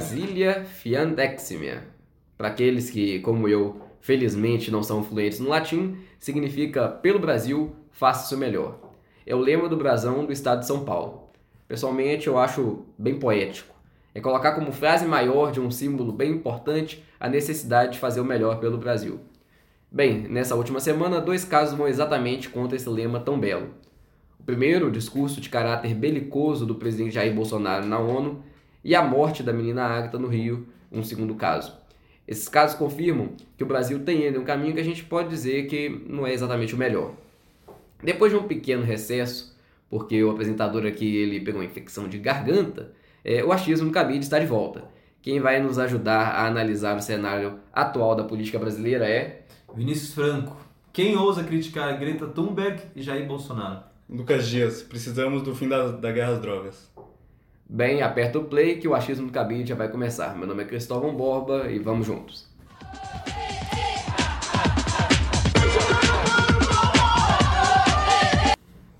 Brasília fiandeximia. Para aqueles que, como eu, felizmente não são fluentes no latim, significa pelo Brasil, faça seu melhor. É o lema do brasão do estado de São Paulo. Pessoalmente, eu acho bem poético. É colocar como frase maior de um símbolo bem importante a necessidade de fazer o melhor pelo Brasil. Bem, nessa última semana, dois casos vão exatamente contra esse lema tão belo. O primeiro, o discurso de caráter belicoso do presidente Jair Bolsonaro na ONU, e a morte da menina Agatha no Rio, um segundo caso. Esses casos confirmam que o Brasil tem ainda um caminho que a gente pode dizer que não é exatamente o melhor. Depois de um pequeno recesso, porque o apresentador aqui ele pegou uma infecção de garganta, é, o achismo no cabide está de volta. Quem vai nos ajudar a analisar o cenário atual da política brasileira é Vinícius Franco. Quem ousa criticar Greta Thunberg e Jair Bolsonaro? Lucas Dias, precisamos do fim da, da guerra às drogas. Bem, aperta o play que o achismo do cabide já vai começar. Meu nome é Cristóvão Borba e vamos juntos.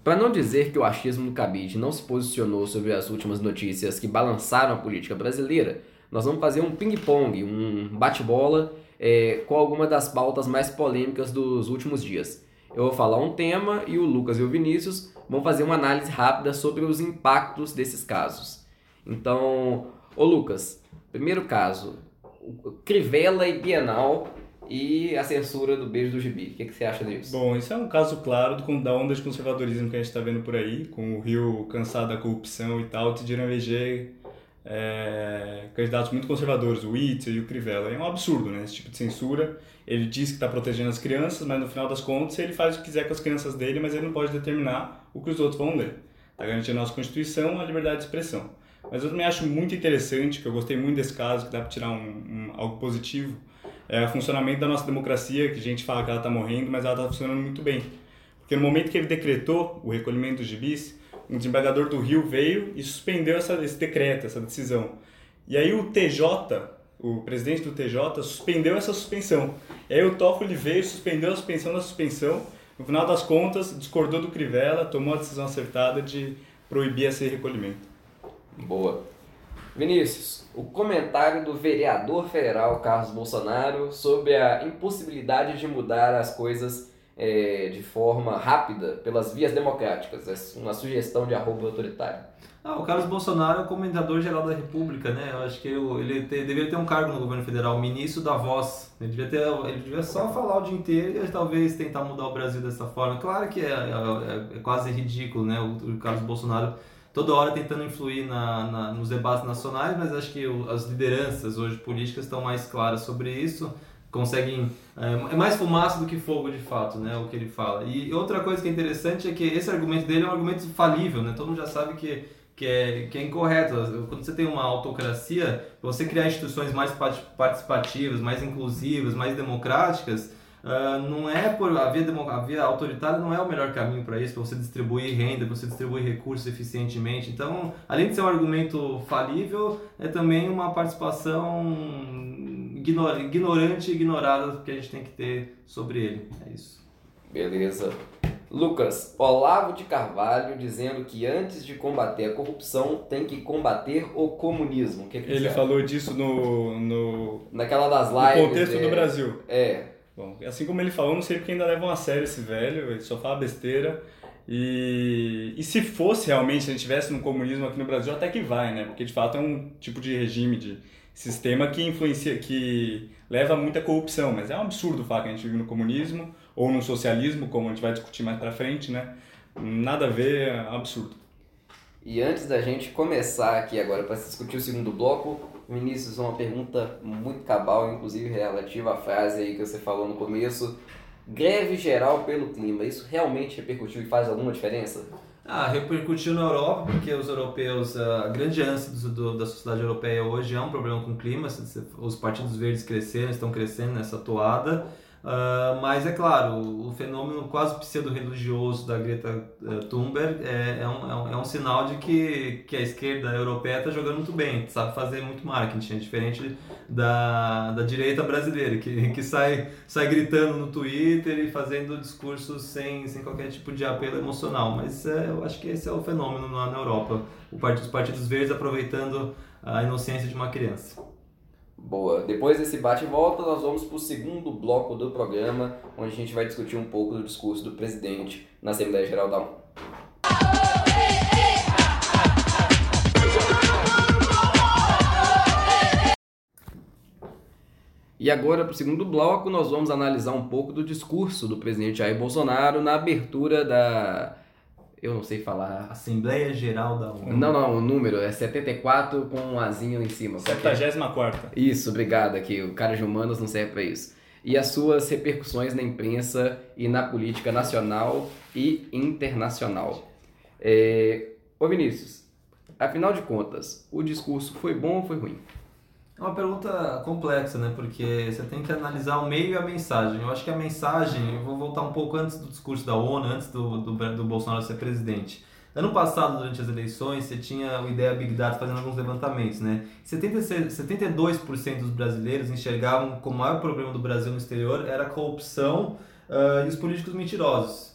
Para não dizer que o achismo do cabide não se posicionou sobre as últimas notícias que balançaram a política brasileira, nós vamos fazer um ping-pong, um bate-bola é, com alguma das pautas mais polêmicas dos últimos dias. Eu vou falar um tema e o Lucas e o Vinícius vão fazer uma análise rápida sobre os impactos desses casos. Então, ô Lucas, primeiro caso, Crivella e Bienal e a censura do beijo do gibi. O que, que você acha disso? Bom, isso é um caso claro do, da onda de conservadorismo que a gente está vendo por aí, com o Rio cansado da corrupção e tal, decidiram eleger é, candidatos muito conservadores, o Whittier e o Crivella. É um absurdo, né? Esse tipo de censura. Ele diz que está protegendo as crianças, mas no final das contas ele faz o que quiser com as crianças dele, mas ele não pode determinar o que os outros vão ler. Está garantindo a nossa Constituição a liberdade de expressão. Mas eu também acho muito interessante, que eu gostei muito desse caso, que dá para tirar um, um, algo positivo, é o funcionamento da nossa democracia, que a gente fala que ela está morrendo, mas ela está funcionando muito bem. Porque no momento que ele decretou o recolhimento dos gibis, um desembargador do Rio veio e suspendeu essa, esse decreto, essa decisão. E aí o TJ, o presidente do TJ, suspendeu essa suspensão. E aí o Toffoli veio, suspendeu a suspensão da suspensão, no final das contas, discordou do Crivella, tomou a decisão acertada de proibir esse recolhimento. Boa. Vinícius, o comentário do vereador federal Carlos Bolsonaro sobre a impossibilidade de mudar as coisas é, de forma rápida pelas vias democráticas. É uma sugestão de arroba autoritário. Ah, o Carlos Bolsonaro é o comentador geral da República, né? Eu acho que ele te, deveria ter um cargo no governo federal, ministro da voz. Ele devia, ter, ele devia só falar o dia inteiro e talvez tentar mudar o Brasil dessa forma. Claro que é, é, é quase ridículo, né? O, o Carlos Bolsonaro toda hora tentando influir na, na, nos debates nacionais, mas acho que o, as lideranças hoje políticas estão mais claras sobre isso, conseguem é, é, mais fumaça do que fogo de fato, né, o que ele fala. E outra coisa que é interessante é que esse argumento dele é um argumento falível, né? Todo mundo já sabe que que é, que é incorreto. Quando você tem uma autocracia, você criar instituições mais participativas, mais inclusivas, mais democráticas, Uh, não é por a via, a via autoritária não é o melhor caminho para isso, para você distribuir renda, para você distribuir recursos eficientemente. Então, além de ser um argumento falível, é também uma participação ignor, ignorante e ignorada que a gente tem que ter sobre ele. É isso. Beleza. Lucas, Olavo de Carvalho dizendo que antes de combater a corrupção tem que combater o comunismo. Que que Ele falou disso no, no. Naquela das lives. No contexto é, do Brasil. É. Bom, assim como ele falou, não sei porque ainda levam a sério esse velho, ele só fala besteira. E, e se fosse realmente, se a gente tivesse no comunismo aqui no Brasil, até que vai, né? Porque de fato é um tipo de regime, de sistema que influencia, que leva a muita corrupção. Mas é um absurdo falar que a gente vive no comunismo ou no socialismo, como a gente vai discutir mais pra frente, né? Nada a ver, é um absurdo. E antes da gente começar aqui agora para discutir o segundo bloco, Vinícius, uma pergunta muito cabal, inclusive relativa à frase aí que você falou no começo. Greve geral pelo clima, isso realmente repercutiu e faz alguma diferença? Ah, repercutiu na Europa, porque os europeus, a grande ânsia do, do, da sociedade europeia hoje é um problema com o clima, os partidos verdes cresceram, estão crescendo nessa toada. Uh, mas é claro, o, fenômeno quase pseudo-religioso da Greta uh, Thunberg é, é, um, é, um, é um sinal de que, que a esquerda europeia está jogando muito bem, sabe fazer muito marketing, é diferente da, da direita brasileira, que, que sai, sai gritando no Twitter e fazendo discursos sem, sem qualquer tipo de apelo emocional. Mas é, eu acho que esse é o fenômeno na, na Europa. O partido, os partidos verdes aproveitando a inocência de uma criança. Boa. Depois desse bate e volta, nós vamos para o segundo bloco do programa, onde a gente vai discutir um pouco do discurso do presidente na Assembleia Geral da ONU. E agora, para o segundo bloco, nós vamos analisar um pouco do discurso do presidente Jair Bolsonaro na abertura da. Eu não sei falar. Assembleia Geral da ONU. Não, não, o número é 74 com um azinho em cima. porque- 74 Isso, obrigado aqui. O cara de humanas não serve para isso. E as suas repercussões na imprensa e na política nacional e internacional. É... Ô Vinícius, afinal de contas, o discurso foi bom ou foi ruim? É uma pergunta complexa, né? Porque você tem que analisar o meio e a mensagem. Eu acho que a mensagem, eu vou voltar um pouco antes do discurso da ONU, antes do, do, do Bolsonaro ser presidente. Ano passado, durante as eleições, você tinha o Ideia Big Data fazendo alguns levantamentos, né? 76, 72% dos brasileiros enxergavam como o maior problema do Brasil no exterior era a corrupção ah, e os políticos mentirosos.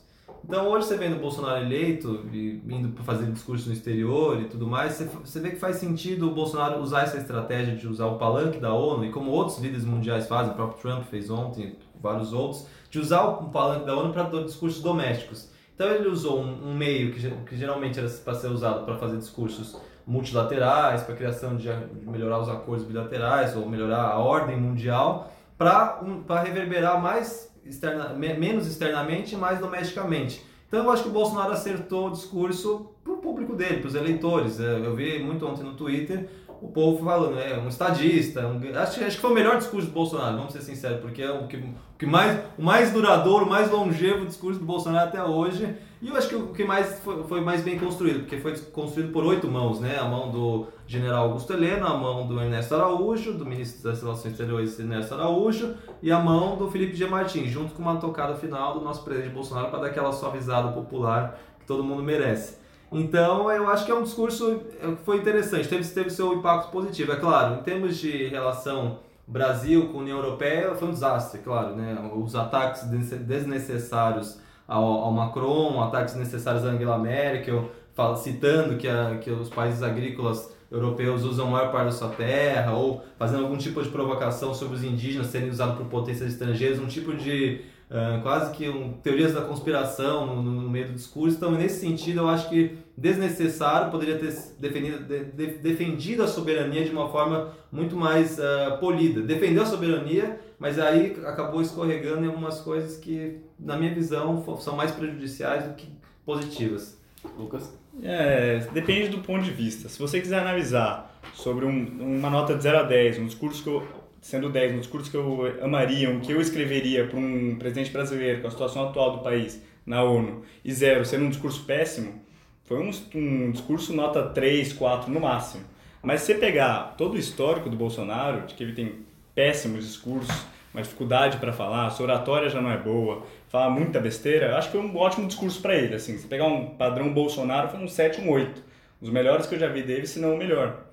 Então hoje você vendo o Bolsonaro eleito e indo para fazer discurso no exterior e tudo mais, você, você vê que faz sentido o Bolsonaro usar essa estratégia de usar o palanque da ONU e como outros líderes mundiais fazem, o próprio Trump fez ontem, vários outros, de usar o palanque da ONU para discursos domésticos. Então ele usou um, um meio que, que geralmente era para ser usado para fazer discursos multilaterais, para criação de, de melhorar os acordos bilaterais ou melhorar a ordem mundial, para um, reverberar mais externa, me- menos externamente mais domesticamente. Então eu acho que o Bolsonaro acertou o discurso para o público dele, para os eleitores. É, Eu vi muito ontem no Twitter o povo falando, é um estadista. Um, acho, acho que foi o melhor discurso do Bolsonaro, vamos ser sinceros, porque é o que, o que mais, o mais duradouro, o mais longevo discurso do Bolsonaro até hoje. E eu acho que o que mais foi, foi mais bem construído, porque foi construído por oito mãos, né? A mão do general Augusto Heleno, a mão do Ernesto Araújo, do ministro das Relações Exteriores Ernesto Araújo, e a mão do Felipe G. Martins, junto com uma tocada final do nosso presidente Bolsonaro para dar aquela suavizada popular que todo mundo merece. Então, eu acho que é um discurso que foi interessante, teve, teve seu impacto positivo. É claro, em termos de relação Brasil com União Europeia, foi um desastre, claro, né? Os ataques des- desnecessários ao, ao Macron, ataques desnecessários à Angela Merkel, citando que, a, que os países agrícolas europeus usam a maior parte da sua terra, ou fazendo algum tipo de provocação sobre os indígenas serem usados por potências estrangeiras, um tipo de ah, quase que um, teorias da conspiração no, no- meio do discurso. Então, nesse sentido, eu acho que desnecessário poderia ter defendido, de- de- defendido a soberania de uma forma muito mais ah, polida. Defendeu a soberania, mas aí acabou escorregando em algumas coisas que, na minha visão, são mais prejudiciais do que positivas. Lucas? É, depende do ponto de vista. Se você quiser analisar sobre um- uma nota de 0 a 10, um discurso que eu, sendo 10, um discurso que eu amaria, um que eu escreveria para um presidente brasileiro com a situação atual do país na ONU, e 0 sendo um discurso péssimo, foi um, um discurso nota 3, 4 no máximo. Mas se você pegar todo o histórico do Bolsonaro, de que ele tem péssimos discursos, uma dificuldade para falar, sua oratória já não é boa, fala muita besteira, eu acho que foi um ótimo discurso para ele. Assim, se pegar um padrão Bolsonaro, foi um 7, um 8. Os melhores que eu já vi dele, se não o melhor.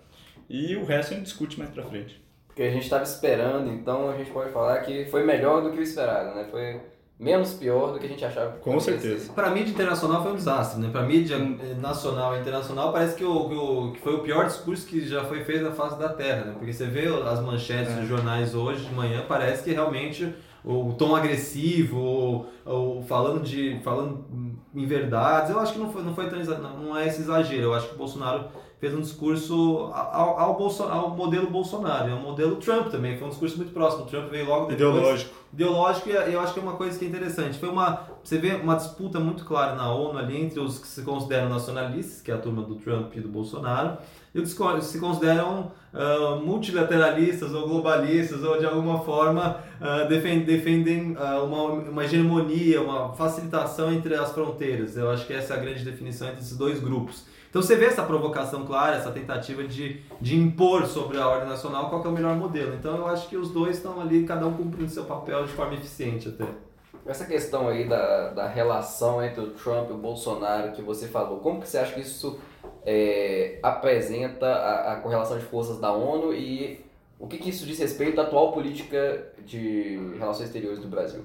E o resto a gente discute mais pra frente. Porque a gente estava esperando, então a gente pode falar que foi melhor do que o esperado, né? Foi menos pior do que a gente achava. que Com certeza. Para a mídia internacional foi um desastre, né? Para a mídia eh, nacional e internacional parece que, o, que, o- que foi o pior discurso que já foi feito na face da Terra, né? Porque você vê as manchetes É. dos jornais hoje de manhã, parece que realmente o tom agressivo, ou, ou falando de falando em verdades, eu acho que não foi, não foi não é esse exagero. Eu acho que o Bolsonaro fez um discurso ao, ao, Bolso- ao modelo Bolsonaro, é um modelo Trump também, foi um discurso muito próximo. O Trump veio logo depois Ideológico. ideológico e eu acho que é uma coisa que é interessante. Foi uma, você vê uma disputa muito clara na ONU ali entre os que se consideram nacionalistas, que é a turma do Trump e do Bolsonaro, e os que se con- se consideram ah, multilateralistas ou globalistas ou de alguma forma ah, defen- defendem ah, uma, uma hegemonia, uma facilitação entre as fronteiras. Eu acho que essa é a grande definição entre esses dois grupos. Então você vê essa provocação clara, essa tentativa de, de impor sobre a ordem nacional qual é o melhor modelo. Então eu acho que os dois estão ali, cada um cumprindo seu papel de forma eficiente até. Essa questão aí da, da relação entre o Trump e o Bolsonaro que você falou, como que você acha que isso é, apresenta a, a correlação de forças da ONU e o que, que isso diz respeito à atual política de relações exteriores do Brasil?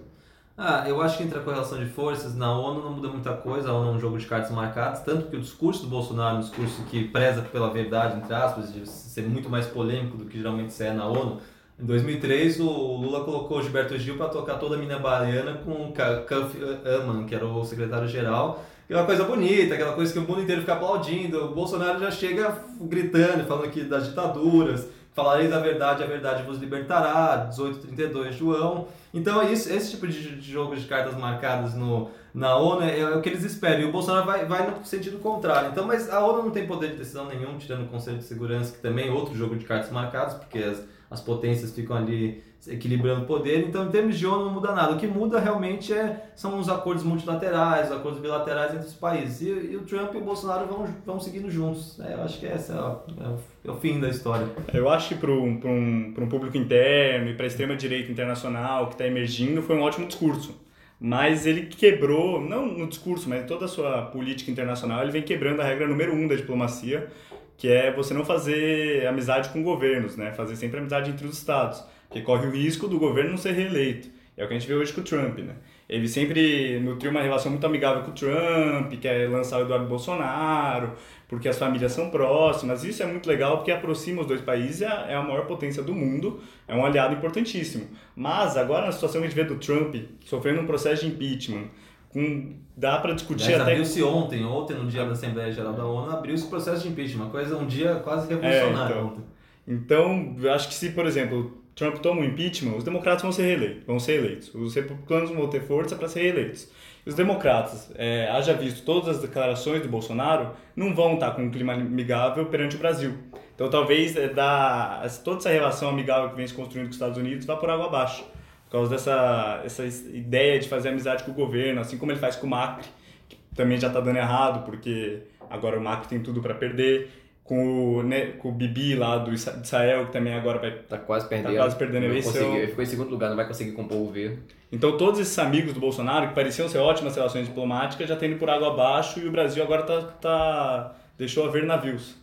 Ah, eu acho que entre a correlação de forças, na ONU não muda muita coisa, a ONU é um jogo de cartas marcadas, tanto que o discurso do Bolsonaro é um discurso que preza pela verdade, entre aspas, de ser muito mais polêmico do que geralmente se é na ONU. Em 2003, o Lula colocou o Gilberto Gil para tocar toda a mina baiana com o Kofi Annan, que era o secretário-geral, aquela coisa bonita, aquela coisa que o mundo inteiro fica aplaudindo. O Bolsonaro já chega gritando, falando aqui das ditaduras, falareis a verdade, a verdade vos libertará, 1832 João. Então esse, esse tipo de, de jogo de cartas marcadas no, na ONU é, é, o que eles esperam. E o Bolsonaro vai, vai no sentido contrário. Então, mas a ONU não tem poder de decisão nenhum, tirando o Conselho de Segurança, que também é outro jogo de cartas marcadas, porque as, as potências ficam ali equilibrando o poder. Então, em termos de ONU, não muda nada. O que muda realmente é, são os acordos multilaterais, os acordos bilaterais entre os países. E, e o Trump e o Bolsonaro vão, vão seguindo juntos. É, eu acho que esse é, é, é, o, fim da história. Eu acho que para um, um, um público interno e para a extrema-direita internacional que está emergindo, foi um ótimo discurso. Mas ele quebrou, não no discurso, mas toda a sua política internacional, ele vem quebrando a regra número um da diplomacia, que é você não fazer amizade com governos, né? Fazer sempre amizade entre os estados que corre o risco do governo não ser reeleito. É o que a gente vê hoje com o Trump, né? Ele sempre nutriu uma relação muito amigável com o Trump, quer lançar o Eduardo Bolsonaro, porque as famílias são próximas. Isso é muito legal porque aproxima os dois países, é a maior potência do mundo, é um aliado importantíssimo. Mas agora, na situação que a gente vê do Trump, sofrendo um processo de impeachment, com, dá para discutir Mas até. abriu-se ontem, ontem, no dia da Assembleia Geral da ONU, abriu-se o processo de impeachment, coisa, um dia quase revolucionário é, então. Então, acho que se, por exemplo, Trump toma o impeachment, os democratas vão ser reeleitos. Vão ser eleitos. Os republicanos vão ter força para ser reeleitos. Os democratas, é, haja visto todas as declarações do Bolsonaro, não vão estar com um clima amigável perante o Brasil. Então talvez é, da, toda essa relação amigável que vem se construindo com os Estados Unidos vá por água abaixo. Por causa dessa essa ideia de fazer amizade com o governo, assim como ele faz com o Macri, que também já está dando errado, porque agora o Macri tem tudo para perder com o, né, com o Bibi lá do Israel, que também agora vai tá quase perdendo, tá quase perdendo a eleição. Ele ficou em segundo lugar, não vai conseguir compor o governo. Então todos esses amigos do Bolsonaro, que pareciam ser ótimas relações diplomáticas, já estão indo por água abaixo e o Brasil agora tá, tá deixou a ver navios.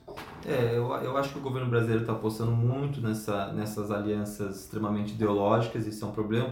É, eu, eu acho que o governo brasileiro está apostando muito nessa, nessas alianças extremamente ideológicas, isso é um problema.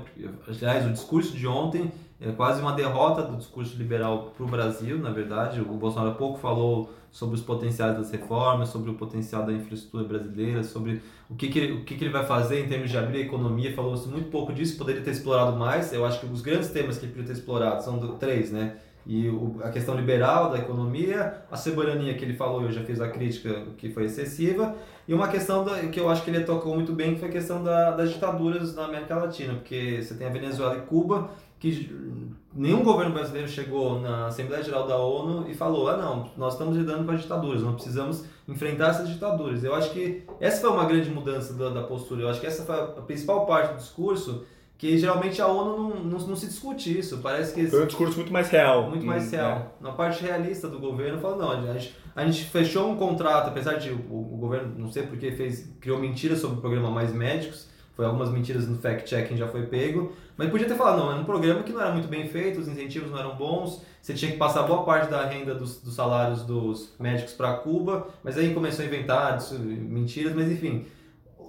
Aliás, o discurso de ontem é quase uma derrota do discurso liberal para o Brasil, na verdade. O Bolsonaro pouco falou sobre os potenciais das reformas, sobre o potencial da infraestrutura brasileira, sobre o que, que, o que, que ele vai fazer em termos de abrir a economia. Falou-se muito pouco disso, poderia ter explorado mais. Eu acho que os grandes temas que ele poderia ter explorado são três, né? E o, a questão liberal da economia, a soberania que ele falou, eu já fiz a crítica que foi excessiva, e uma questão da, que eu acho que ele tocou muito bem, que foi a questão da, das ditaduras na América Latina, porque você tem a Venezuela e Cuba, que nenhum governo brasileiro chegou na Assembleia Geral da ONU e falou: ah, não, nós estamos lidando com as ditaduras, não precisamos enfrentar essas ditaduras. Eu acho que essa foi uma grande mudança da, da postura, eu acho que essa foi a principal parte do discurso. Que geralmente a ONU não, não, não se discute isso. Parece que. Foi um discurso muito mais real. Muito mais hum, real. É. Na parte realista do governo, fala: não, a gente, a gente fechou um contrato, apesar de o, o governo, não sei porque, fez, criou mentiras sobre o programa Mais Médicos, foi algumas mentiras no fact-checking já foi pego, mas podia ter falado, não, era um programa que não era muito bem feito, os incentivos não eram bons, você tinha que passar boa parte da renda dos, dos salários dos médicos para Cuba, mas aí começou a inventar mentiras, mas enfim,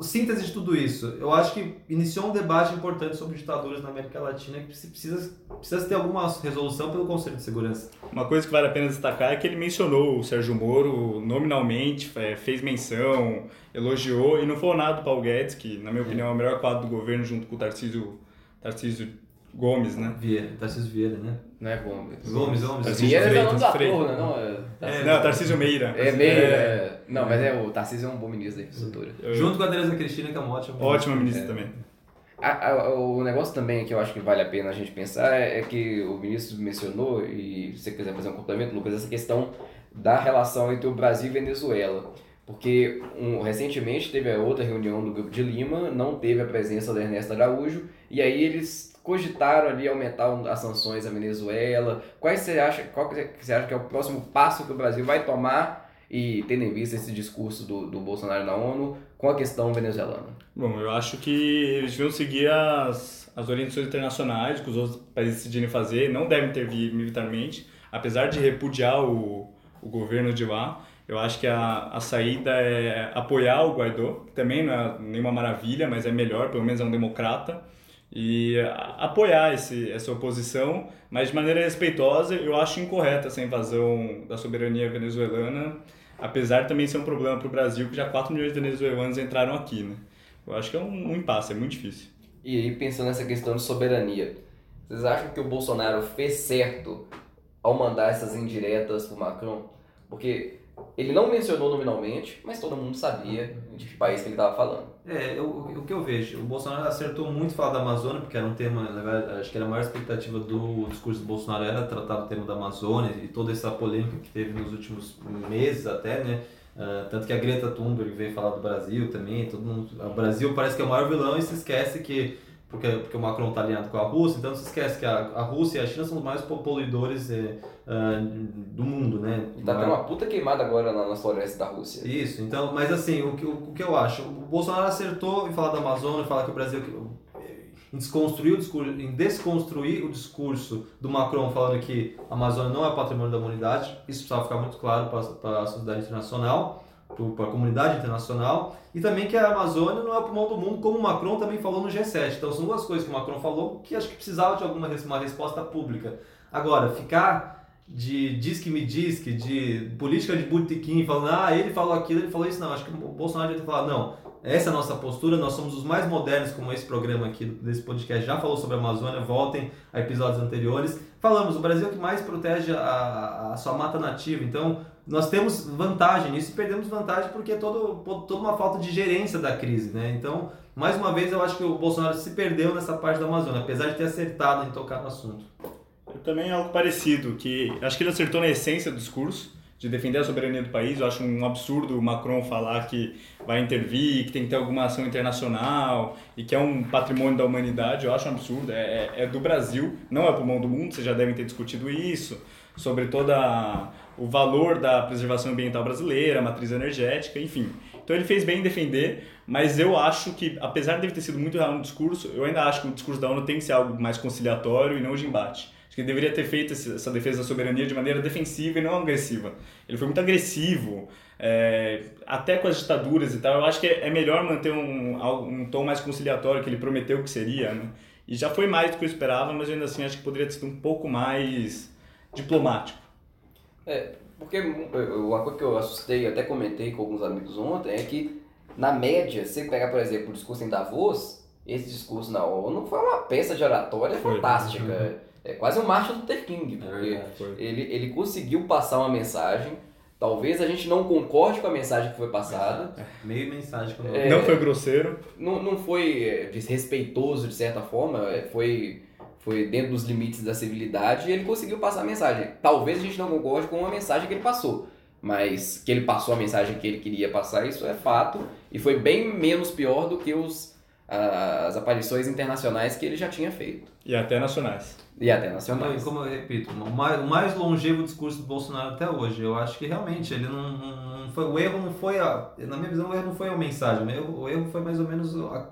síntese de tudo isso, eu acho que iniciou um debate importante sobre ditaduras na América Latina que precisa, precisa ter alguma resolução pelo Conselho de Segurança. Uma coisa que vale a pena destacar é que ele mencionou o Sérgio Moro nominalmente, é, fez menção, elogiou, e não foi nada do Paulo Guedes, que na minha é. opinião é o melhor quadro do governo junto com o Tarcísio, Tarcísio Gomes, né? Vieira, Tarcísio Vieira, né? Não é Gomes. Gomes, Gomes. Tarcísio Vieira é o nome da porra, né? Não, é, Tarcísio, não, Tarcísio Meira. É Meira, é. Não, mas é, o Tarcísio é um bom ministro da infraestrutura. Junto com a Teresa Cristina, que é uma ótima ministra. Ótima ministra é. também. A, a, o negócio também que eu acho que vale a pena a gente pensar é, é que o ministro mencionou, e se você quiser fazer um complemento, Lucas, essa questão da relação entre o Brasil e Venezuela. Porque um, recentemente teve a outra reunião do Grupo de Lima, não teve a presença da Ernesto Araújo, e aí eles cogitaram ali aumentar as sanções à Venezuela? Quais você acha, qual você acha que é o próximo passo que o Brasil vai tomar e tendo em vista esse discurso do, do Bolsonaro na ONU com a questão venezuelana? Bom, eu acho que eles deviam seguir as, as orientações internacionais que os outros países decidirem fazer, não devem intervir militarmente, apesar de repudiar o, o governo de lá. Eu acho que a, a saída é apoiar o Guaidó, que também não é nenhuma maravilha, mas é melhor, pelo menos é um democrata e apoiar esse, essa oposição, mas de maneira respeitosa. Eu acho incorreta essa invasão da soberania venezuelana, apesar de também ser um problema para o Brasil, que já 4 milhões de venezuelanos entraram aqui. Né? Eu acho que é um, um impasse, é muito difícil. E aí, pensando nessa questão de soberania, vocês acham que o Bolsonaro fez certo ao mandar essas indiretas para Macron? Porque ele não mencionou nominalmente, mas todo mundo sabia de que país que ele estava falando. É, eu, o que eu vejo, o Bolsonaro acertou muito falar da Amazônia, porque era um tema, acho que era a maior expectativa do discurso do Bolsonaro era tratar do tema da Amazônia e toda essa polêmica que teve nos últimos meses até, né? Uh, tanto que a Greta Thunberg veio falar do Brasil também, todo mundo, o Brasil parece que é o maior vilão e se esquece que porque, porque o Macron está alinhado com a Rússia, então se esquece que a, a Rússia e a China são os mais poluidores uh, do mundo, né? E tá tendo uma puta queimada agora na, nas florestas da Rússia. Isso, então, mas assim, o que, o, o que eu acho, o Bolsonaro acertou em falar da Amazônia, falar que o Brasil em desconstruir o discurso, em desconstruir o discurso do Macron falando que a Amazônia não é patrimônio da humanidade, isso precisava ficar muito claro para a sociedade internacional para a comunidade internacional e também que a Amazônia não é o pulmão do mundo, como o Macron também falou no G7. Então são duas coisas que o Macron falou que acho que precisava de alguma uma resposta pública. Agora, ficar de diz que me diz que de política de botequim, falando, ah, ele falou aquilo, ele falou isso, não. Acho que o Bolsonaro devia ter falado, não, essa é a nossa postura, nós somos os mais modernos, como esse programa aqui desse podcast já falou sobre a Amazônia, voltem a episódios anteriores. Falamos, o Brasil é o que mais protege a, a sua mata nativa, então nós temos vantagem nisso e perdemos vantagem porque é todo, toda uma falta de gerência da crise, né? Então, mais uma vez, eu acho que o Bolsonaro se perdeu nessa parte da Amazônia, apesar de ter acertado em tocar no assunto. Eu também algo parecido, que acho que ele acertou na essência do discurso, de defender a soberania do país. Eu acho um absurdo o Macron falar que vai intervir, que tem que ter alguma ação internacional e que é um patrimônio da humanidade. Eu acho um absurdo. É, é, é do Brasil, não é pulmão do mundo, vocês já devem ter discutido isso, sobre toda o valor da preservação ambiental brasileira, matriz energética, enfim. Então ele fez bem em defender, mas eu acho que, apesar de ter sido muito real no discurso, eu ainda acho que o discurso da ONU tem que ser algo mais conciliatório e não de embate. Acho que ele deveria ter feito essa defesa da soberania de maneira defensiva e não agressiva. Ele foi muito agressivo, é, até com as ditaduras e tal. Eu acho que é melhor manter um, um tom mais conciliatório que ele prometeu que seria, né? E já foi mais do que eu esperava, mas ainda assim acho que poderia ter sido um pouco mais diplomático. É, porque uma coisa que eu assustei, até comentei com alguns amigos ontem, é que, na média, se você pegar, por exemplo, o discurso em Davos, esse discurso na ONU foi uma peça de oratória foi, fantástica. Uhum. É quase um Martin Luther King, porque é, ele, ele conseguiu passar uma mensagem. Talvez a gente não concorde com a mensagem que foi passada. É, meio mensagem. Que é, não foi grosseiro. Não, não foi é, desrespeitoso, de certa forma. É, foi foi dentro dos limites da civilidade e ele conseguiu passar a mensagem. Talvez a gente não concorde com a mensagem que ele passou, mas que ele passou a mensagem que ele queria passar, isso é fato, e foi bem menos pior do que os, as aparições internacionais que ele já tinha feito. E até nacionais. E até nacionais. Como eu repito, o mais, o mais longevo discurso do Bolsonaro até hoje. Eu acho que realmente ele não, não foi. O erro não foi a. Na minha visão, o erro não foi a mensagem. O erro, o erro foi mais ou menos a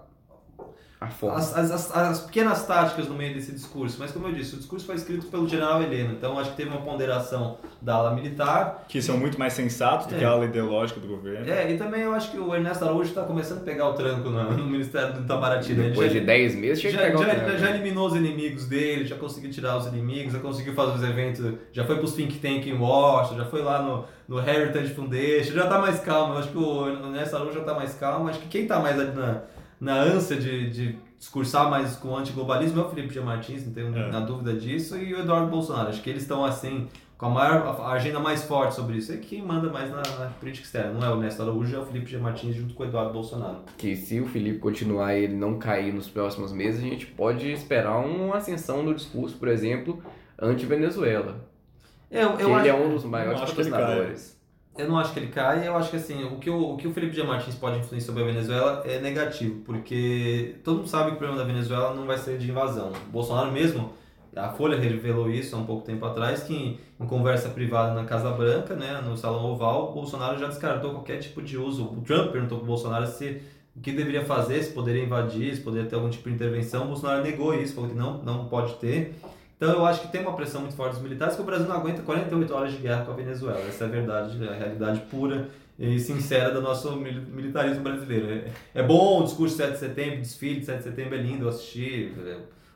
as, as, as, pequenas táticas no meio desse discurso. Mas, como eu disse, o discurso foi escrito pelo general Heleno, então acho que teve uma ponderação da ala militar. Que são muito mais sensatos do é. que a ala ideológica do governo. É, e também eu acho que o Ernesto Araújo está começando a pegar o tranco no, no Ministério do Itamaraty. Né? Depois já, de 10 meses, já, já, já, já, eliminou os inimigos dele, já conseguiu tirar os inimigos, já conseguiu fazer os eventos, já foi para os think tank em Washington, já foi lá no, no Heritage Foundation, já está mais calmo. Eu acho que o Ernesto Araújo já está mais calmo. Acho que quem está mais na, na ânsia de, de discursar mais com o antiglobalismo é o Felipe G. Martins, não tenho é. dúvida disso, e o Eduardo Bolsonaro. Acho que eles estão assim, com a maior a agenda mais forte sobre isso. É quem manda mais na, na, política externa. Não é o Néstor Araújo, é o Felipe G. Martins junto com o Eduardo Bolsonaro. Que se o Felipe continuar e ele não cair nos próximos meses, a gente pode esperar uma ascensão no discurso, por exemplo, anti-Venezuela. Eu, eu ele é um dos maiores patrocinadores. Eu não acho que ele cai, eu acho que assim, o que o, o, que o Felipe de Martins pode influir sobre a Venezuela é negativo, porque todo mundo sabe que o problema da Venezuela não vai ser de invasão. O Bolsonaro mesmo, a Folha revelou isso há um pouco tempo atrás, que em, em conversa privada na Casa Branca, né, no Salão Oval, o Bolsonaro já descartou qualquer tipo de uso. O Trump perguntou para o Bolsonaro se o que deveria fazer, se poderia invadir, se poderia ter algum tipo de intervenção. O Bolsonaro negou isso, falou que não, não pode ter. Então eu acho que tem uma pressão muito forte dos militares que o Brasil não aguenta 48 horas de guerra com a Venezuela. Essa é a verdade, é a realidade pura e sincera do nosso militarismo brasileiro. É, é bom o discurso de 7 de setembro, desfile de 7 de setembro é lindo, eu assisti.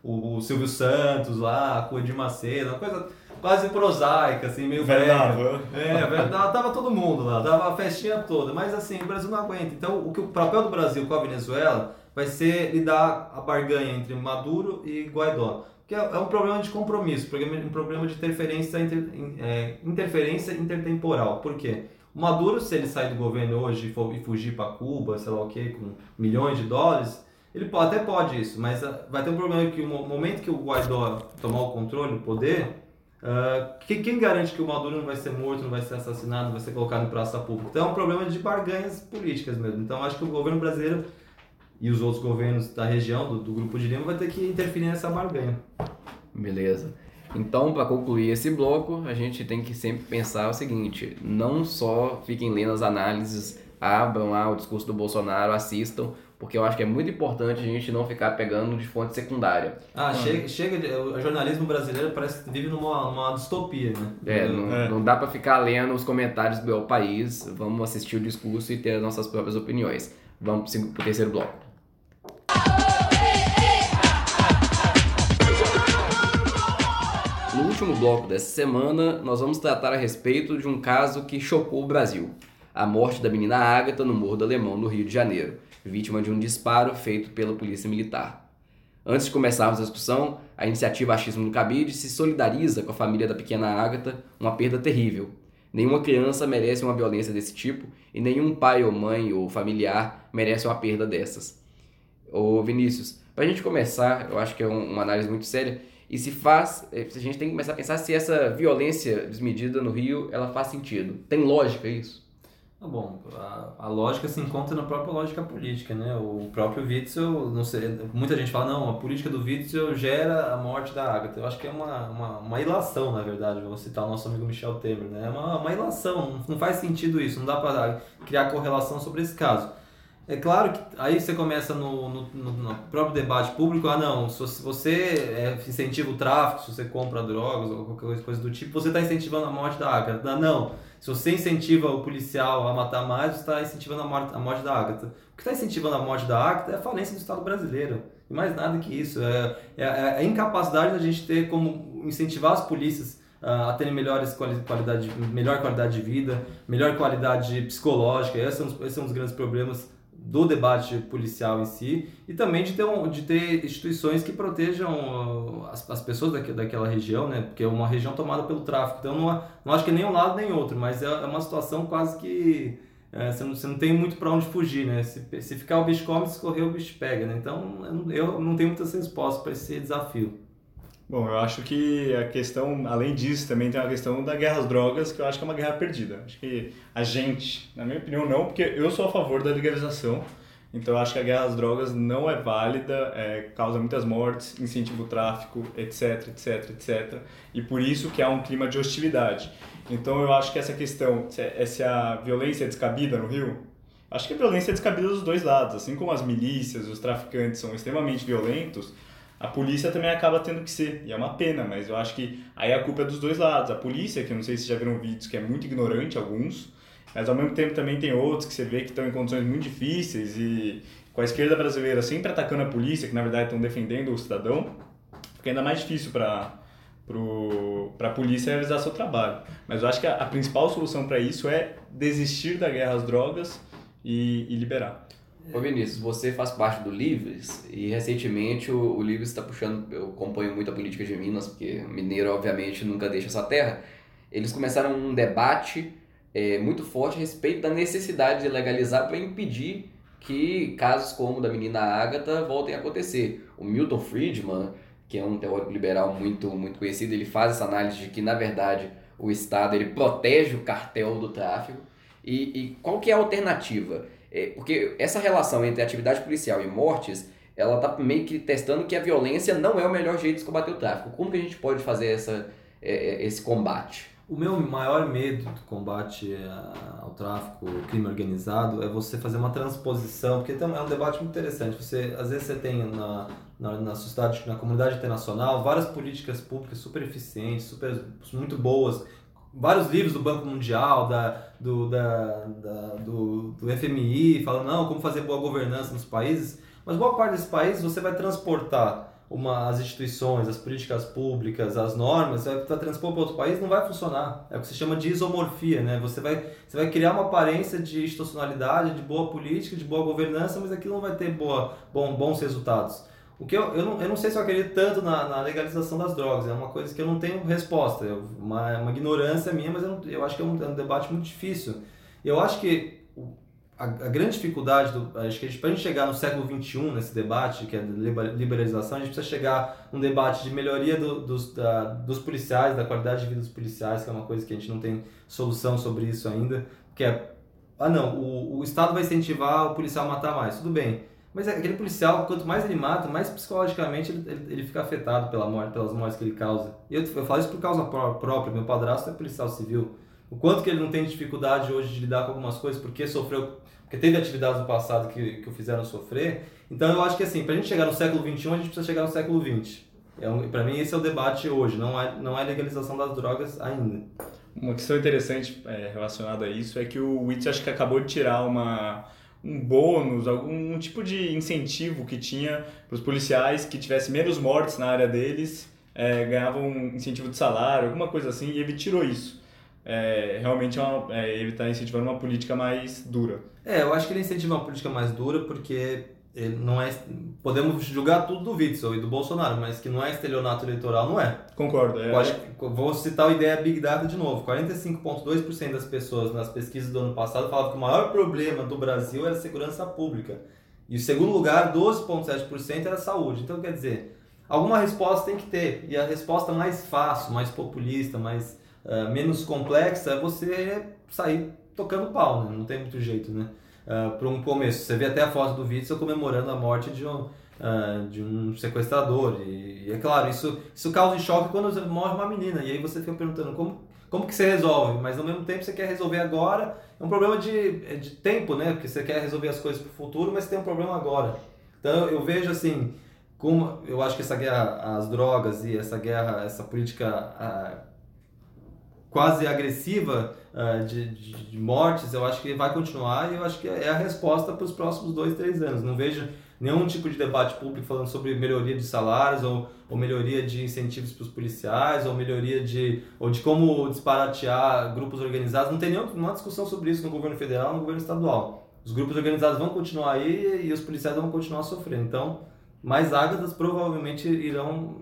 O, o Silvio Santos lá, com o Edir Macedo, uma coisa quase prosaica, assim, meio velho. É, verdade, tava todo mundo lá, tava a festinha toda, mas assim, o Brasil não aguenta. Então, o que o papel do Brasil com a Venezuela vai ser lidar a barganha entre Maduro e Guaidó. Que é, é um problema de compromisso, um problema de interferência, inter, é, interferência intertemporal. Por quê? O Maduro, se ele sair do governo hoje e fugir para Cuba, sei lá o que, com milhões de dólares, ele pode, até pode isso, mas ah, vai ter um problema que o momento que o Guaidó tomar o controle, o poder, Uh, quem, garante que o Maduro não vai ser morto, não vai ser assassinado, não vai ser colocado em praça pública? Então é um problema de barganhas políticas mesmo. Então acho que o governo brasileiro e os outros governos da região, do, do Grupo de Lima, vai ter que interferir nessa barganha. Beleza. Então, para concluir esse bloco, a gente tem que sempre pensar o seguinte: não só fiquem lendo as análises, abram lá o discurso do Bolsonaro, assistam, porque eu acho que é muito importante a gente não ficar pegando de fonte secundária. Ah, chega, chega de, o jornalismo brasileiro parece que vive numa, numa distopia, né? É, não, é. não dá para ficar lendo os comentários do El País, vamos assistir o discurso e ter as nossas próprias opiniões. Vamos para o terceiro bloco. Último bloco dessa semana, nós vamos tratar a respeito de um caso que chocou o Brasil. A morte da menina Ágata no Morro do Alemão, no Rio de Janeiro vítima de um disparo feito pela Polícia Militar. Antes de começarmos a discussão, a iniciativa Achismo no Cabide se solidariza com a família da pequena Ágata, uma perda terrível. Nenhuma criança merece uma violência desse tipo e nenhum pai ou mãe ou familiar merece uma perda dessas. Ô Vinícius, para a gente começar, eu acho que é uma análise muito séria, e se faz, eh, a gente tem que começar a pensar se essa violência desmedida no Rio, ela faz sentido. Tem lógica isso? Bom, a, a, lógica se encontra na própria lógica política, né? O próprio Witzel, não sei, muita gente fala, não, a política do Witzel gera a morte da Agatha. Eu acho que é uma, uma, uma ilação, na verdade, vou citar o nosso amigo Michel Temer, né? É uma, uma ilação, não faz sentido isso, não dá para criar correlação sobre esse caso. É claro que aí você começa no, no, no, próprio debate público, ah não, se você é, incentiva o tráfico, se você compra drogas ou qualquer coisa do tipo, você está incentivando a morte da Agatha. Ah, não, se você incentiva o policial a matar mais, você está incentivando a morte, a morte da Agatha. O que está incentivando a morte da Agatha é a falência do Estado brasileiro. E mais nada que isso. É, é, é a incapacidade da gente ter como incentivar as polícias a terem melhores qualidade, melhor qualidade de vida, melhor qualidade psicológica. Esses esses são os grandes problemas do debate policial em si e também de ter, um, de ter instituições que protejam uh, as, as pessoas daqui, daquela região, né? Porque é uma região tomada pelo tráfico. Então não, não acho que é nem um lado nem outro, mas é, é uma situação quase que é, você, não, você não tem muito para onde fugir, né? Se, se ficar o bicho come, se correr o bicho pega, né? Então eu não tenho muitas respostas para esse desafio. Bom, eu acho que a questão, além disso, também tem a questão da guerra às drogas, que eu acho que é uma guerra perdida. Acho que a gente, na minha opinião, não, porque eu sou a favor da legalização. Então eu acho que a guerra às drogas não é válida, é, causa muitas mortes, incentiva o tráfico, etc, etc, etc. E por isso que há um clima de hostilidade. Então eu acho que essa questão, se a violência é descabida no Rio, acho que a violência é descabida dos dois lados. Assim como as milícias, os traficantes são extremamente violentos, a polícia também acaba tendo que ser. E é uma pena, mas eu acho que aí a culpa é dos dois lados. A polícia, que eu não sei se já viram vídeos, que é muito ignorante, alguns, mas ao mesmo tempo também tem outros que você vê que estão em condições muito difíceis e com a esquerda brasileira sempre atacando a polícia, que na verdade estão defendendo o cidadão, fica ainda mais difícil para para a polícia realizar seu trabalho. Mas eu acho que a, a principal solução para isso é desistir da guerra às drogas e, e liberar. Ô Vinícius, você faz parte do Livres e recentemente o, o Livres está puxando, eu acompanho muito a política de Minas, porque mineiro obviamente nunca deixa essa terra. Eles começaram um debate é, muito forte a respeito da necessidade de legalizar para impedir que casos como o da menina Ágata voltem a acontecer. O Milton Friedman, que é um teórico liberal muito, muito conhecido, ele faz essa análise de que, na verdade, o Estado ele protege o cartel do tráfico. E, e qual que é a alternativa? É, porque essa relação entre atividade policial e mortes, ela tá meio que testando que a violência não é o melhor jeito de combater o tráfico. Como que a gente pode fazer essa, é, é esse combate? O meu maior medo do combate ao tráfico, ao crime organizado, é você fazer uma transposição, porque é um debate muito interessante. Você, às vezes você tem na, na, na sociedade, na comunidade internacional, várias políticas públicas super eficientes, super, muito boas, vários livros do Banco Mundial, da, do, da, da do, do FMI, falando não, como fazer boa governança nos países, mas boa parte desses países você vai transportar uma, as instituições, as políticas públicas, as normas, você vai transpor para outro país, não vai funcionar. É o que se chama de isomorfia, né? Você vai, você vai criar uma aparência de institucionalidade, de boa política, de boa governança, mas aquilo não vai ter boa, bom, bons resultados. O que eu, eu, não, eu não sei se eu acredito tanto na, na legalização das drogas, é uma coisa que eu não tenho resposta, é uma, uma ignorância minha, mas eu, não, eu acho que é um, é um debate muito difícil. Eu acho que a, a, grande dificuldade, do, acho que para a gente chegar no século XXI, nesse debate, que é liberalização, a gente precisa chegar num debate de melhoria do, dos, da, dos policiais, da qualidade de vida dos policiais, que é uma coisa que a gente não tem solução sobre isso ainda, que é, ah não, o, o Estado vai incentivar o policial a matar mais, tudo bem, mas aquele policial, quanto mais ele mata, mais psicologicamente ele, ele, ele fica afetado pela morte, pelas mortes que ele causa. Eu, eu falo isso por causa própria, meu padrasto é policial civil, o quanto que ele não tem dificuldade hoje de lidar com algumas coisas porque sofreu porque teve atividades no passado que, que o fizeram sofrer. Então eu acho que assim, para a gente chegar no século XXI, a gente precisa chegar no século XX. É um, para mim esse é o debate hoje, não é, não é legalização das drogas ainda. Uma questão interessante é, relacionada a isso é que o WIT acho que acabou de tirar uma, um bônus, algum tipo de incentivo que tinha para os policiais que tivesse menos mortes na área deles, é, ganhavam um incentivo de salário, alguma coisa assim, e ele tirou isso é, realmente é uma, é, ele está incentivando uma política mais dura. É, eu acho que ele incentiva uma política mais dura porque ele não é podemos julgar tudo do Witzel e do Bolsonaro, mas que não é estelionato eleitoral, não é. Concordo. É. Pode, vou citar a ideia Big Data de novo. 45,2% das pessoas nas pesquisas do ano passado falavam que o maior problema do Brasil era a segurança pública. E o segundo lugar, 12,7% era a saúde. Então, quer dizer, alguma resposta tem que ter. E a resposta mais fácil, mais populista, mais uh, menos complexa é você sair tocando pau, né? Não tem muito jeito, né? Uh, para um começo. Você vê até a foto do Witzel comemorando a morte de um, uh, de um sequestrador. E, e, é claro, isso, isso causa choque quando morre uma menina. E aí você fica perguntando como, como que você resolve? Mas ao mesmo tempo você quer resolver agora. É um problema de, de tempo, né? Porque você quer resolver as coisas para o futuro, mas tem um problema agora. Então eu vejo assim, como eu acho que essa guerra às drogas e essa guerra, essa política quase agressiva uh, de, de, de, mortes, eu acho que vai continuar e eu acho que é a resposta para os próximos dois, três anos. Não vejo nenhum tipo de debate público falando sobre melhoria de salários ou, ou melhoria de incentivos para os policiais ou melhoria de ou de como disparatear grupos organizados. Não tem nenhuma discussão sobre isso no governo federal, no governo estadual. Os grupos organizados vão continuar aí e os policiais vão continuar sofrendo. Então, mais ágadas provavelmente irão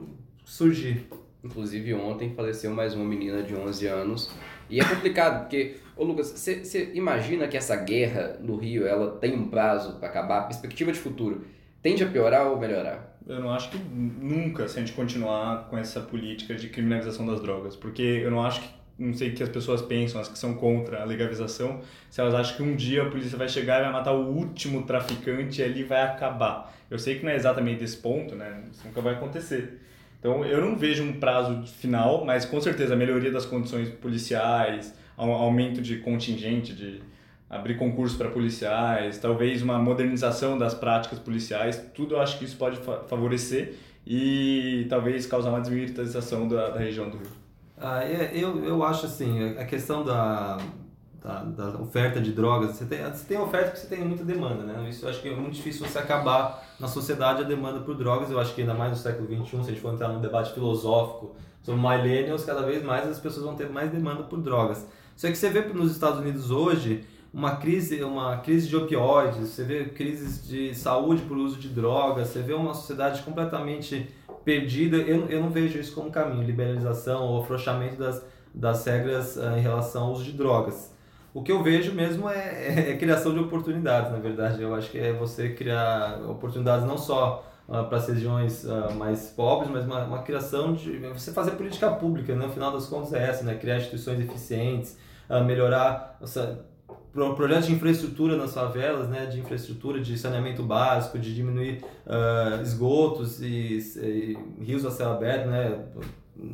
surgir. Inclusive, ontem faleceu mais uma menina de 11 anos. E é complicado, porque, ô Lucas, você imagina que essa guerra no Rio ela tem um prazo para acabar? A perspectiva de futuro tende a piorar ou melhorar? Eu não acho que nunca, se a gente continuar com essa política de criminalização das drogas. Porque eu não acho que não sei o que as pessoas pensam, as que são contra a legalização, se elas acham que um dia a polícia vai chegar e vai matar o último traficante e ali vai acabar. Eu sei que não é exatamente esse ponto, né? Isso nunca vai acontecer. Então eu não vejo um prazo final, mas com certeza a melhoria das condições policiais, aumento de contingente, de abrir concursos para policiais, talvez uma modernização das práticas policiais, tudo eu acho que isso pode favorecer e talvez causar uma desmilitarização da, da região do Rio. Ah, é, eu, eu acho assim, a questão da, da, da, oferta de drogas. Você tem, você tem oferta porque você tem muita demanda, né? Isso eu acho que é muito difícil você acabar na sociedade a demanda por drogas. Eu acho que ainda mais no século XXI, se a gente for entrar num debate filosófico sobre millennials, cada vez mais as pessoas vão ter mais demanda por drogas. Só que você vê nos Estados Unidos hoje uma crise, uma crise de opioides, você vê crises de saúde por uso de drogas, você vê uma sociedade completamente perdida. Eu, eu não vejo isso como caminho, liberalização ou afrouxamento das, das regras uh, em relação ao uso de drogas. O que eu vejo mesmo é, é, é, criação de oportunidades, na verdade. Eu acho que é você criar oportunidades não só uh, para as regiões uh, mais pobres, mas uma, uma, criação de. Você fazer política pública, né? no final das contas é essa, né? criar instituições eficientes, uh, melhorar. Nossa, projetos de infraestrutura nas favelas, né, de infraestrutura de saneamento básico, de diminuir uh, esgotos e, e, rios a céu aberto, né,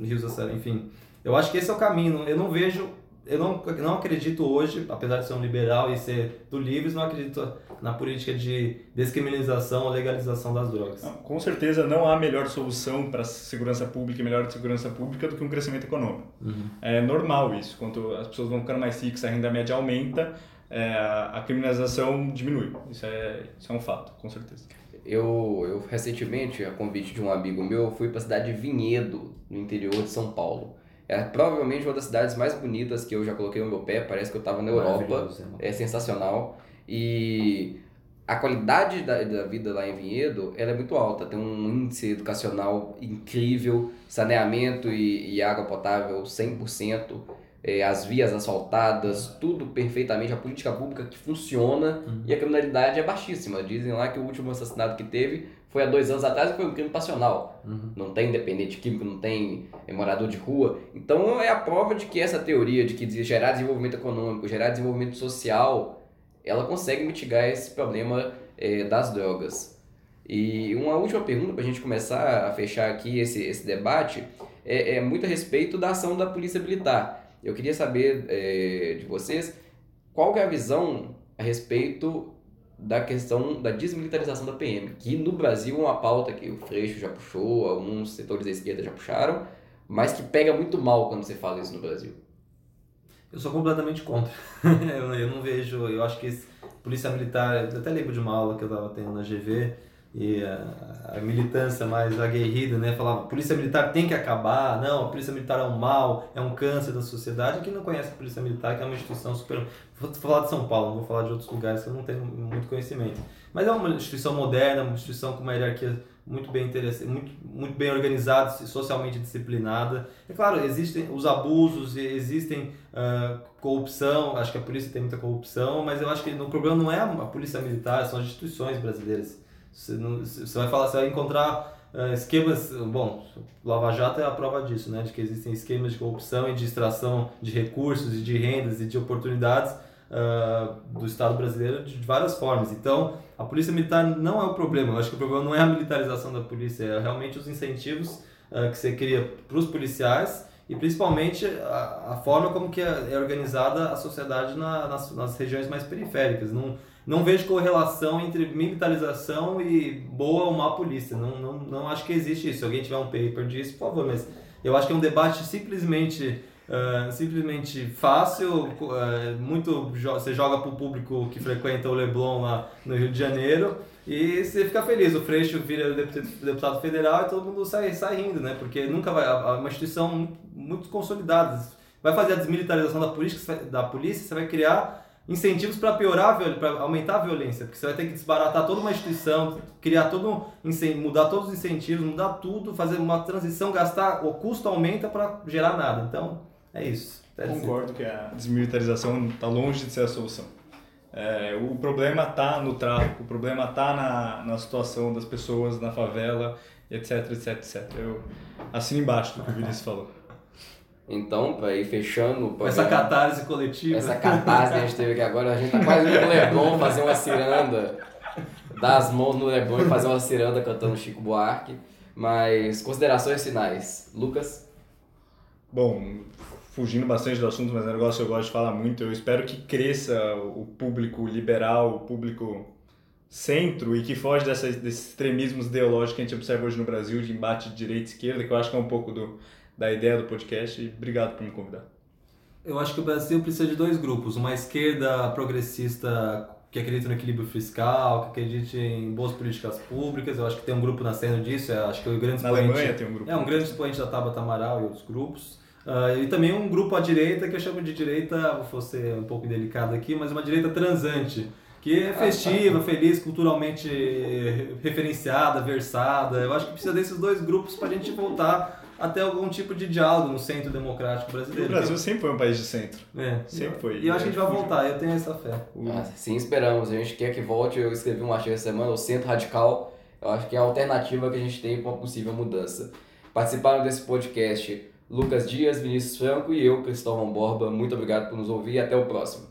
rios a céu, enfim. Eu acho que esse é o caminho. Eu não vejo eu não, não acredito hoje, apesar de ser um liberal e ser do Livres, não acredito na política de descriminalização ou legalização das drogas. Não, com certeza não há melhor solução para a segurança pública e melhor segurança pública do que um crescimento econômico. Uhum. É normal isso. Quanto as pessoas vão ficando mais ricas, a renda média aumenta, é, a criminalização diminui. Isso é, isso é um fato, com certeza. Eu, eu recentemente, a convite de um amigo meu, fui para a cidade de Vinhedo, no interior de São Paulo. É provavelmente uma das cidades mais bonitas que eu já coloquei no meu pé, parece que eu estava na Europa. É. É sensacional. E a qualidade da, da vida lá em Vinhedo ela é muito alta. Tem um índice educacional incrível, saneamento e, e água potável 100%, é, as vias asfaltadas, tudo perfeitamente, a política pública que funciona Uhum. e a criminalidade é baixíssima. Dizem lá que o último assassinato que teve foi há dois anos atrás e foi um crime passional. Uhum. Não tem dependente químico, não tem é, morador de rua. Então é a prova de que essa teoria de que gerar desenvolvimento econômico, gerar desenvolvimento social, ela consegue mitigar esse problema é, das drogas. E uma última pergunta para a gente começar a fechar aqui esse, esse debate é, é muito a respeito da ação da Polícia Militar. Eu queria saber é, de vocês qual que é a visão a respeito da questão da desmilitarização da PM, que no Brasil é uma pauta que o Freixo já puxou, alguns setores da esquerda já puxaram, mas que pega muito mal quando você fala isso no Brasil. Eu sou completamente contra. eu, eu não vejo, eu acho que polícia militar, eu até lembro de uma aula que eu estava tendo na GV e a, a militância mais aguerrida, né, falava, polícia militar tem que acabar, não, a polícia militar é um mal, é um câncer da sociedade. Quem não conhece a polícia militar, que é uma instituição super, vou falar de São Paulo, não vou falar de outros lugares que eu não tenho muito conhecimento. Mas é uma instituição moderna, uma instituição com uma hierarquia muito bem muito, muito bem organizada, socialmente disciplinada. É claro, existem os abusos, existem ah, corrupção, acho que a polícia tem muita corrupção, mas eu acho que o problema não é a polícia militar, são as instituições brasileiras. Você, não, você vai falar, você vai encontrar ah, esquemas, bom, Lava Jato é a prova disso, né, de que existem esquemas de corrupção e de extração de recursos e de rendas e de oportunidades ah, do Estado brasileiro de várias formas. Então, a polícia militar não é o problema. Eu acho que o problema não é a militarização da polícia, é realmente os incentivos ah, que você cria para os policiais e principalmente a, a forma como que é, é organizada a sociedade na- nas, nas regiões mais periféricas. Não, não vejo correlação entre militarização e boa ou má polícia. Não, não, não acho que existe isso. Se alguém tiver um paper disso, por favor, mas eu acho que é um debate simplesmente ah, simplesmente fácil, ah, muito jo- você joga para o público que frequenta o Leblon lá no Rio de Janeiro e você fica feliz. O Freixo vira deputado, federal e todo mundo sai, sai rindo, né? Porque nunca vai. É uma instituição muito, consolidada. Vai fazer a desmilitarização da polícia, da polícia, você vai criar incentivos para piorar, para aumentar a violência, porque você vai ter que desbaratar toda uma instituição, criar todo um mudar todos os incentivos, mudar tudo, fazer uma transição, gastar, o custo aumenta para gerar nada. Então, é isso. Concordo que a desmilitarização está longe de ser a solução. É, o problema está no tráfico, o problema está na, na situação das pessoas na favela, etc, etc, etc. Eu assino embaixo do que o Vinícius falou. Então, para ir fechando... pra Essa ver- catarse coletiva. essa catarse que a gente teve aqui agora, a gente tá quase indo no Leblon fazer uma ciranda, dar as mãos no Leblon e fazer uma ciranda cantando Chico Buarque. Mas, considerações finais. Lucas? Bom, fugindo bastante do assunto, mas é um negócio que eu gosto de falar muito. Eu espero que cresça o público liberal, o público centro e que foge dessas, desses extremismos ideológicos que a gente observa hoje no Brasil, de embate de direita e esquerda, que eu acho que é um pouco do, da ideia do podcast. E obrigado por me convidar. Eu acho que o Brasil precisa de dois grupos. Uma esquerda progressista que acredita no equilíbrio fiscal, que acredita em boas políticas públicas. Eu acho que tem um grupo nascendo disso. Eu acho que o grande Na Alemanha tem um grupo. É, um grande expoente da Tabata Amaral e outros grupos. Ah, e também um grupo à direita, que eu chamo de direita, vou ser um pouco delicado aqui, mas uma direita transante. Que é festiva, feliz, culturalmente referenciada, versada. Eu acho que precisa desses dois grupos para a gente voltar até algum tipo de diálogo no centro democrático O brasileiro. Brasil sempre foi um país de centro. É, Sempre foi. E eu acho que a gente vai voltar, eu tenho essa fé. Ah, sim, esperamos. A gente quer que volte. Eu escrevi um artigo essa semana, o Centro Radical. Eu acho que é a alternativa que a gente tem para uma possível mudança. Participaram desse podcast Lucas Dias, Vinícius Franco e eu, Cristóvão Borba. Muito obrigado por nos ouvir e até o próximo.